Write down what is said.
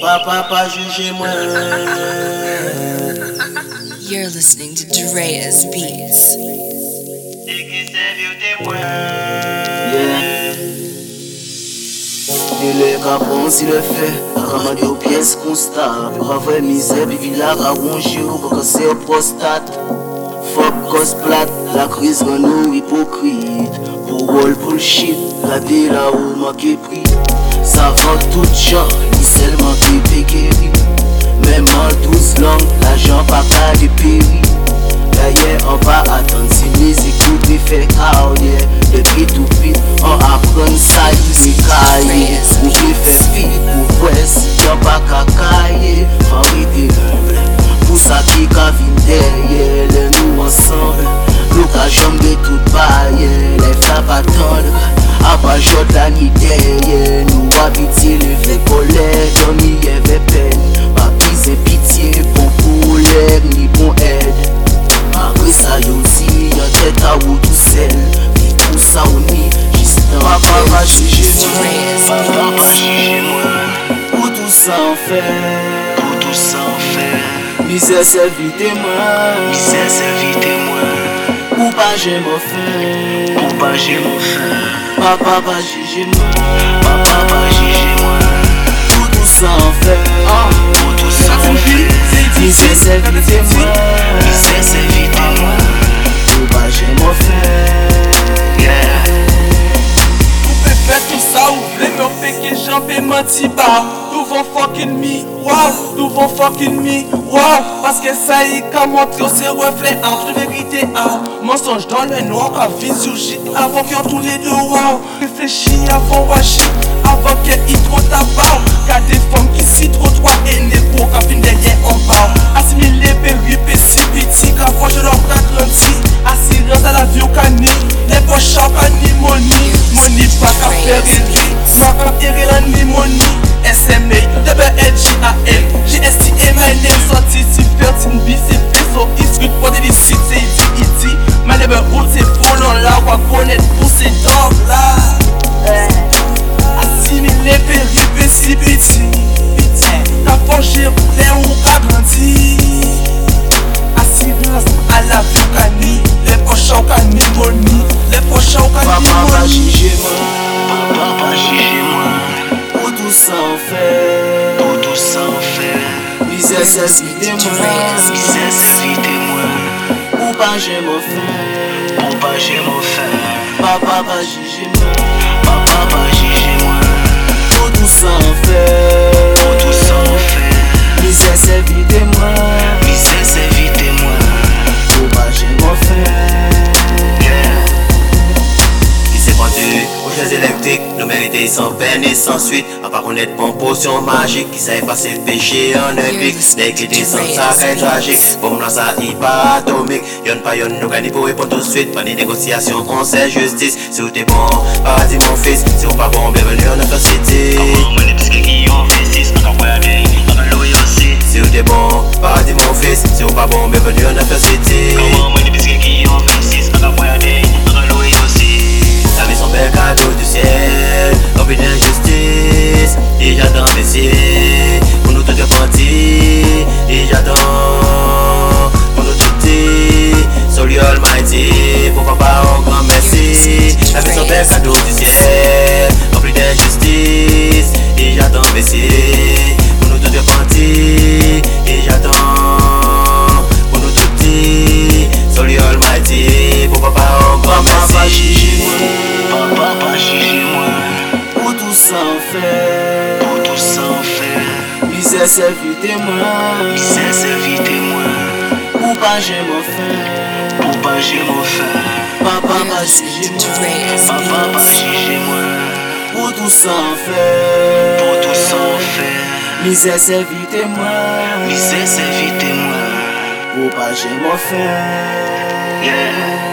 Papa pas jugé moi. You're listening to Drea's Beats. Yeah. Si le fait, ramade aux pièces constat. Pas vrai misère, puis villa à ronger ou pour casser au prostate. Fuck cause plate, la crise rend nous hypocrite. Pour all bullshit, la dé là où manqué pris. Savan tout chan, ni selman ki pe geri Menman douz lang, la jan pa ka deperi Daye, an pa atan si mizik ou pe fe karye Depi tou pit, an apren sa yi se kaye Ou pe fe fit, ou pwes, si jan pa ka kaye Fari de humble, pou sa ki ka vin derye Le nou ansanble, nou ka jom de tout baye Lef la pa tendre, apajot la ni derye Habiter les vrais collègues, on y avait peine. Pas pis pitié pour couler, ni pour aide. Après ça yo di, yon tèt a ou tout sel Fi pou sa ou ni, jist nan Papa va juje mwen Papa va juje mwen Ou tout sa an fè Ou tout sa an fè Misè se vite mwen Misè se vite mwen Ou pa jè mwen fè Ou pa jè mwen fè Papa va juje mwen Se vite mwen Misè se vite mwen Ou pa jè mwen fè Yeah. Ou pe fè tout sa ou vle mè ou pe ke jan pe manti ba Tou von fucking mi, wow, tou von fucking mi, wow Paske sa yi ka montre ou se refle an, tout verite an Mensonj dan le noir, ka vin sou jit, avan ki an tou le de wow Reflechi avan wajit, avan ke yi tro tabaw Ka de fom ki si tro twa e ne po, ka fin Pap Ireland Limoni SMA W-E-G-A-N G-S-T-N-I-N Santi si pertin bi se peso Iskut pote di sit se iti iti Manebe ou te folon la Wakonet pou se dog la. Asimile peri pe si biti Piti Ta fonshi Vite mwen vite mwen Ou pa mwen fè Ou pa fè Papa va juje mwen mériter sans peine et sans suite. À pas connaître bon potion magique, qui sait passer le péché en un pic. Négrité sans ça, est tragique. Pour moi, ça, pas atomique. Y'en pas y'en, nous gagnons pour répondre tout de suite. Pas de négociation, on sait justice. Si vous t'es bon, paradis mon fils. Si vous pas bon, bienvenue en notre cité. Si vous t'es bon, paradis mon fils. Si vous pas bon, bienvenue en notre cité. La Bel cadeau du ciel Rempli d'injustice Et j'attends Messie Pour nous tout repentir Et j'attends. Pour nous tout dire Sorry Almighty. Pour papa Papa va merci. Papa mwen Ou tout an fè Ou tout sa an fè Misè se vite mwen Misè se vite mwen Ou pa jè mwen fè Ou pa Papa va juje mwen Papa va juje mwen Ou tout an fè Ou tout sa an fè Misè se vite mwen Misè se vite mwen Ou pa jè mwen fè Yeah